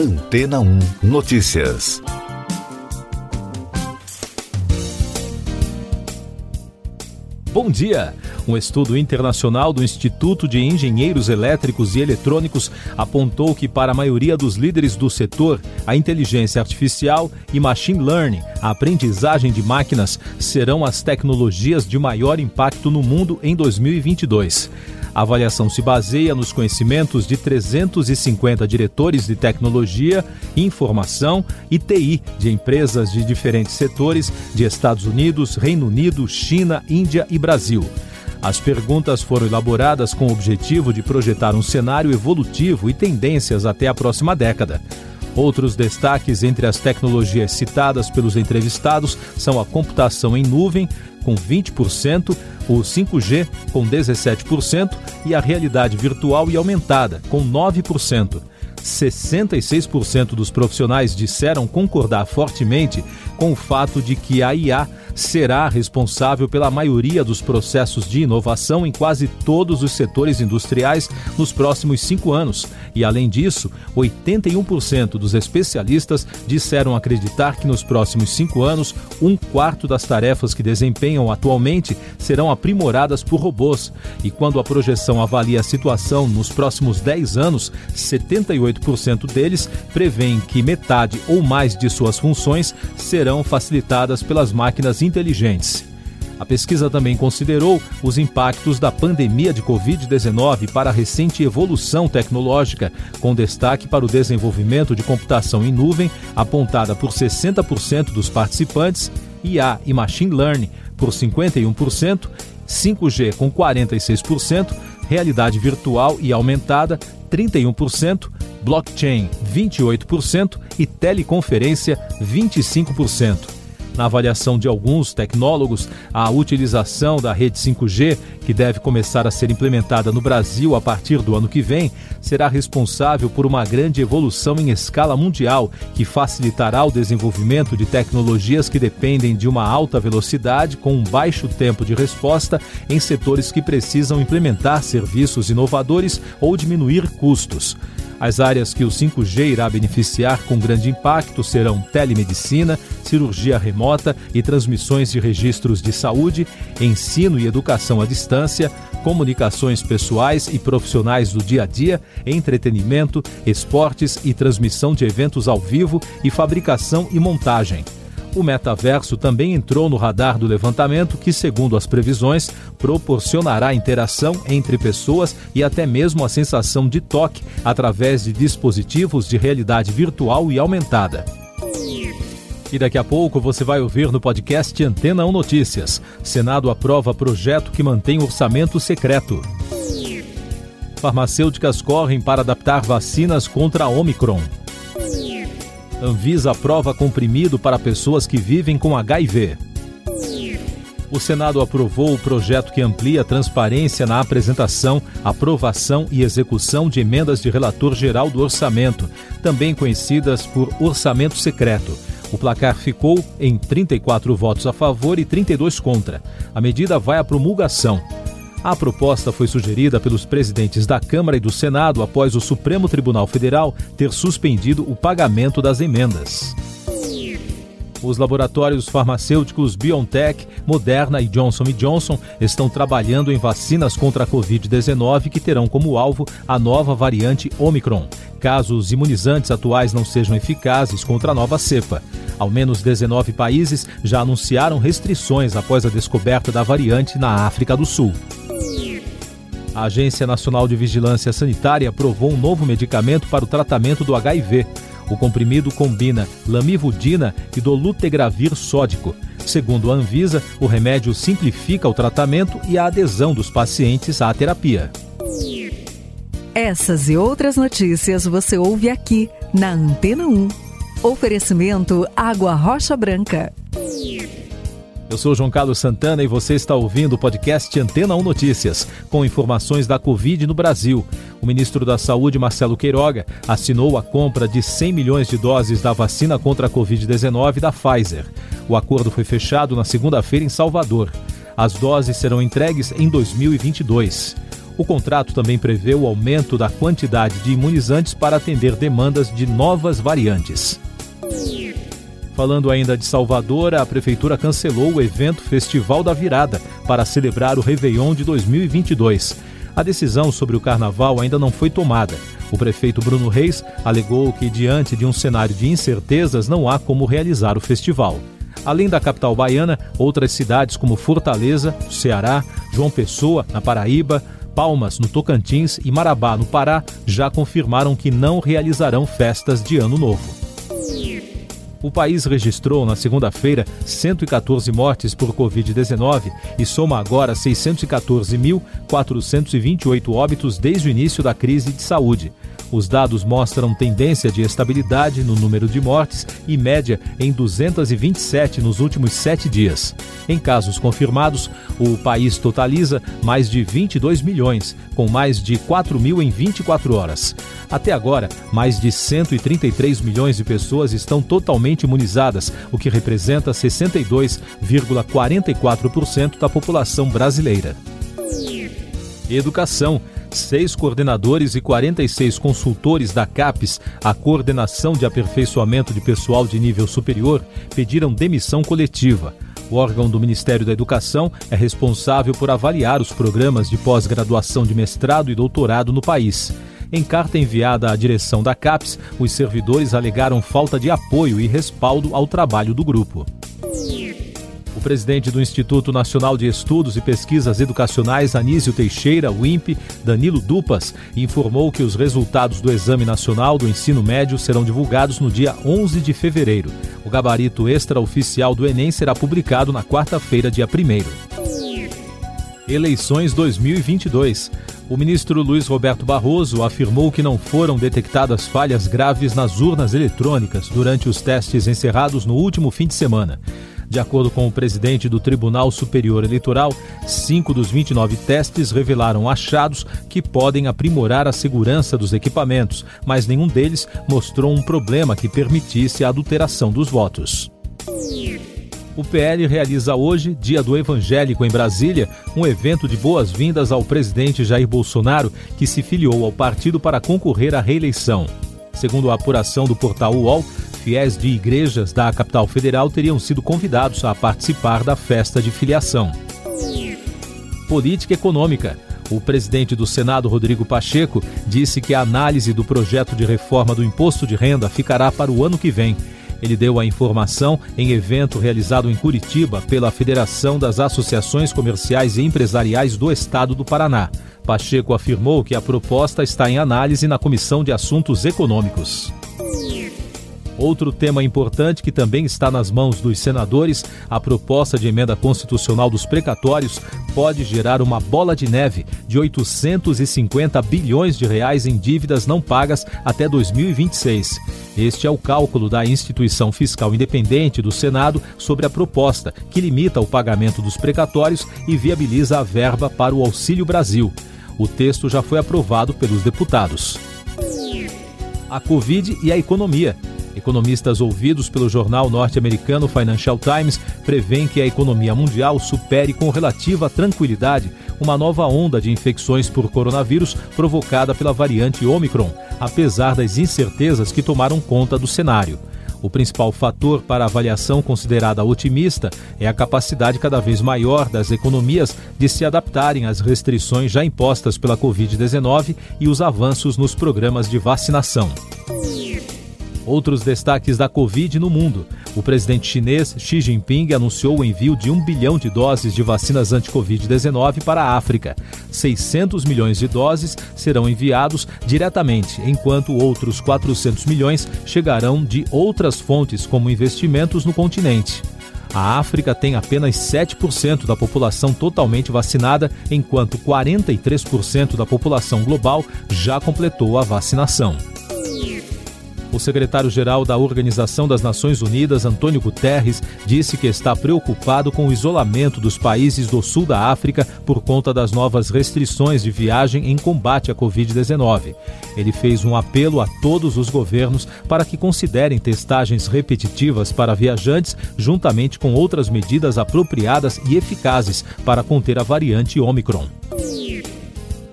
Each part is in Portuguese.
Antena 1 Notícias. Bom dia! Um estudo internacional do Instituto de Engenheiros Elétricos e Eletrônicos apontou que, para a maioria dos líderes do setor, a inteligência artificial e machine learning, a aprendizagem de máquinas, serão as tecnologias de maior impacto no mundo em 2022. A avaliação se baseia nos conhecimentos de 350 diretores de tecnologia, informação e TI de empresas de diferentes setores de Estados Unidos, Reino Unido, China, Índia e Brasil. As perguntas foram elaboradas com o objetivo de projetar um cenário evolutivo e tendências até a próxima década. Outros destaques entre as tecnologias citadas pelos entrevistados são a computação em nuvem, com 20%, o 5G, com 17%, e a realidade virtual e aumentada, com 9%. 66% dos profissionais disseram concordar fortemente com o fato de que a IA será responsável pela maioria dos processos de inovação em quase todos os setores industriais nos próximos cinco anos. E, além disso, 81% dos especialistas disseram acreditar que nos próximos cinco anos, um quarto das tarefas que desempenham atualmente serão aprimoradas por robôs. E quando a projeção avalia a situação nos próximos 10 anos, 78% deles prevêem que metade ou mais de suas funções serão facilitadas pelas máquinas inteligentes. A pesquisa também considerou os impactos da pandemia de Covid-19 para a recente evolução tecnológica, com destaque para o desenvolvimento de computação em nuvem, apontada por 60% dos participantes, IA e Machine Learning por 51%, 5G com 46%, realidade virtual e aumentada 31%, blockchain 28% e teleconferência 25%. Na avaliação de alguns tecnólogos, a utilização da rede 5G, que deve começar a ser implementada no Brasil a partir do ano que vem, será responsável por uma grande evolução em escala mundial, que facilitará o desenvolvimento de tecnologias que dependem de uma alta velocidade com um baixo tempo de resposta em setores que precisam implementar serviços inovadores ou diminuir custos. As áreas que o 5G irá beneficiar com grande impacto serão telemedicina, cirurgia remota e transmissões de registros de saúde, ensino e educação à distância, comunicações pessoais e profissionais do dia a dia, entretenimento, esportes e transmissão de eventos ao vivo e fabricação e montagem. O metaverso também entrou no radar do levantamento, que, segundo as previsões, proporcionará interação entre pessoas e até mesmo a sensação de toque através de dispositivos de realidade virtual e aumentada. E daqui a pouco você vai ouvir no podcast Antena 1 Notícias. Senado aprova projeto que mantém orçamento secreto. Farmacêuticas correm para adaptar vacinas contra a Omicron. Anvisa aprova comprimido para pessoas que vivem com HIV. O Senado aprovou o projeto que amplia a transparência na apresentação, aprovação e execução de emendas de relator geral do orçamento, também conhecidas por orçamento secreto. O placar ficou em 34 votos a favor e 32 contra. A medida vai à promulgação. A proposta foi sugerida pelos presidentes da Câmara e do Senado após o Supremo Tribunal Federal ter suspendido o pagamento das emendas. Os laboratórios farmacêuticos BioNTech, Moderna e Johnson Johnson estão trabalhando em vacinas contra a Covid-19 que terão como alvo a nova variante Omicron, caso os imunizantes atuais não sejam eficazes contra a nova cepa. Ao menos 19 países já anunciaram restrições após a descoberta da variante na África do Sul. A Agência Nacional de Vigilância Sanitária aprovou um novo medicamento para o tratamento do HIV. O comprimido combina lamivudina e dolutegravir sódico. Segundo a Anvisa, o remédio simplifica o tratamento e a adesão dos pacientes à terapia. Essas e outras notícias você ouve aqui na Antena 1. Oferecimento Água Rocha Branca. Eu sou João Carlos Santana e você está ouvindo o podcast Antena 1 Notícias, com informações da Covid no Brasil. O ministro da Saúde, Marcelo Queiroga, assinou a compra de 100 milhões de doses da vacina contra a Covid-19 da Pfizer. O acordo foi fechado na segunda-feira em Salvador. As doses serão entregues em 2022. O contrato também prevê o aumento da quantidade de imunizantes para atender demandas de novas variantes. Falando ainda de Salvador, a prefeitura cancelou o evento Festival da Virada para celebrar o Réveillon de 2022. A decisão sobre o carnaval ainda não foi tomada. O prefeito Bruno Reis alegou que, diante de um cenário de incertezas, não há como realizar o festival. Além da capital baiana, outras cidades como Fortaleza, Ceará, João Pessoa, na Paraíba, Palmas, no Tocantins e Marabá, no Pará, já confirmaram que não realizarão festas de Ano Novo. O país registrou na segunda-feira 114 mortes por Covid-19 e soma agora 614.428 óbitos desde o início da crise de saúde. Os dados mostram tendência de estabilidade no número de mortes e média em 227 nos últimos sete dias. Em casos confirmados, o país totaliza mais de 22 milhões, com mais de 4 mil em 24 horas. Até agora, mais de 133 milhões de pessoas estão totalmente imunizadas, o que representa 62,44% da população brasileira. Educação seis coordenadores e 46 consultores da CAPES, a Coordenação de Aperfeiçoamento de Pessoal de Nível Superior, pediram demissão coletiva. O órgão do Ministério da Educação é responsável por avaliar os programas de pós-graduação de mestrado e doutorado no país. Em carta enviada à direção da CAPES, os servidores alegaram falta de apoio e respaldo ao trabalho do grupo. O presidente do Instituto Nacional de Estudos e Pesquisas Educacionais, Anísio Teixeira, o INPE, Danilo Dupas, informou que os resultados do Exame Nacional do Ensino Médio serão divulgados no dia 11 de fevereiro. O gabarito extraoficial do Enem será publicado na quarta-feira, dia 1 Eleições 2022. O ministro Luiz Roberto Barroso afirmou que não foram detectadas falhas graves nas urnas eletrônicas durante os testes encerrados no último fim de semana. De acordo com o presidente do Tribunal Superior Eleitoral, cinco dos 29 testes revelaram achados que podem aprimorar a segurança dos equipamentos, mas nenhum deles mostrou um problema que permitisse a adulteração dos votos. O PL realiza hoje, Dia do Evangélico em Brasília, um evento de boas-vindas ao presidente Jair Bolsonaro, que se filiou ao partido para concorrer à reeleição. Segundo a apuração do portal UOL, fiéis de igrejas da capital federal teriam sido convidados a participar da festa de filiação. Política econômica. O presidente do Senado, Rodrigo Pacheco, disse que a análise do projeto de reforma do imposto de renda ficará para o ano que vem. Ele deu a informação em evento realizado em Curitiba pela Federação das Associações Comerciais e Empresariais do Estado do Paraná. Pacheco afirmou que a proposta está em análise na Comissão de Assuntos Econômicos. Outro tema importante que também está nas mãos dos senadores, a proposta de emenda constitucional dos precatórios pode gerar uma bola de neve de 850 bilhões de reais em dívidas não pagas até 2026. Este é o cálculo da instituição fiscal independente do Senado sobre a proposta, que limita o pagamento dos precatórios e viabiliza a verba para o Auxílio Brasil. O texto já foi aprovado pelos deputados. A Covid e a economia. Economistas ouvidos pelo jornal norte-americano Financial Times prevêem que a economia mundial supere com relativa tranquilidade uma nova onda de infecções por coronavírus provocada pela variante Omicron, apesar das incertezas que tomaram conta do cenário. O principal fator para a avaliação considerada otimista é a capacidade cada vez maior das economias de se adaptarem às restrições já impostas pela Covid-19 e os avanços nos programas de vacinação. Outros destaques da Covid no mundo. O presidente chinês Xi Jinping anunciou o envio de um bilhão de doses de vacinas anti-Covid-19 para a África. 600 milhões de doses serão enviados diretamente, enquanto outros 400 milhões chegarão de outras fontes, como investimentos no continente. A África tem apenas 7% da população totalmente vacinada, enquanto 43% da população global já completou a vacinação. O secretário-geral da Organização das Nações Unidas, Antônio Guterres, disse que está preocupado com o isolamento dos países do sul da África por conta das novas restrições de viagem em combate à Covid-19. Ele fez um apelo a todos os governos para que considerem testagens repetitivas para viajantes, juntamente com outras medidas apropriadas e eficazes para conter a variante Omicron.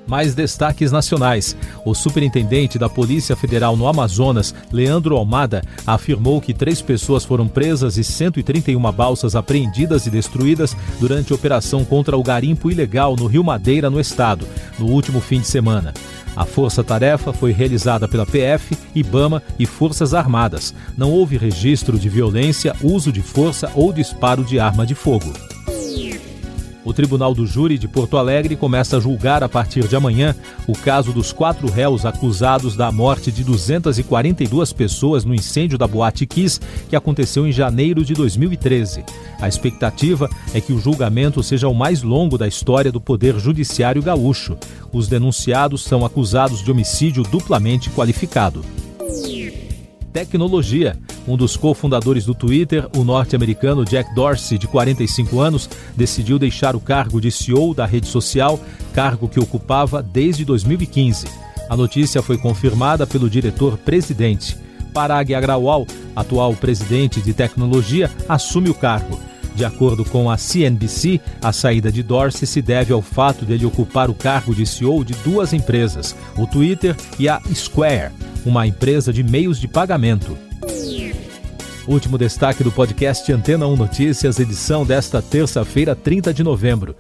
Mais destaques nacionais. O superintendente da Polícia Federal no Amazonas, Leandro Almada, afirmou que três pessoas foram presas e 131 balsas apreendidas e destruídas durante a operação contra o garimpo ilegal no Rio Madeira, no estado, no último fim de semana. A força-tarefa foi realizada pela PF, IBAMA e Forças Armadas. Não houve registro de violência, uso de força ou disparo de arma de fogo. O Tribunal do Júri de Porto Alegre começa a julgar a partir de amanhã o caso dos quatro réus acusados da morte de 242 pessoas no incêndio da Boate Kiss, que aconteceu em janeiro de 2013. A expectativa é que o julgamento seja o mais longo da história do Poder Judiciário gaúcho. Os denunciados são acusados de homicídio duplamente qualificado. Tecnologia. Um dos cofundadores do Twitter, o norte-americano Jack Dorsey, de 45 anos, decidiu deixar o cargo de CEO da rede social, cargo que ocupava desde 2015. A notícia foi confirmada pelo diretor-presidente. Parag Agrawal, atual presidente de tecnologia, assume o cargo. De acordo com a CNBC, a saída de Dorsey se deve ao fato de ele ocupar o cargo de CEO de duas empresas, o Twitter e a Square, uma empresa de meios de pagamento. Último destaque do podcast Antena 1 Notícias, edição desta terça-feira, 30 de novembro.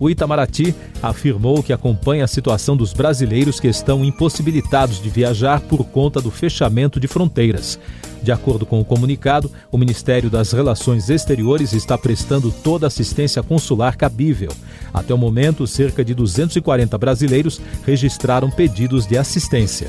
O Itamaraty afirmou que acompanha a situação dos brasileiros que estão impossibilitados de viajar por conta do fechamento de fronteiras. De acordo com o comunicado, o Ministério das Relações Exteriores está prestando toda a assistência consular cabível. Até o momento, cerca de 240 brasileiros registraram pedidos de assistência.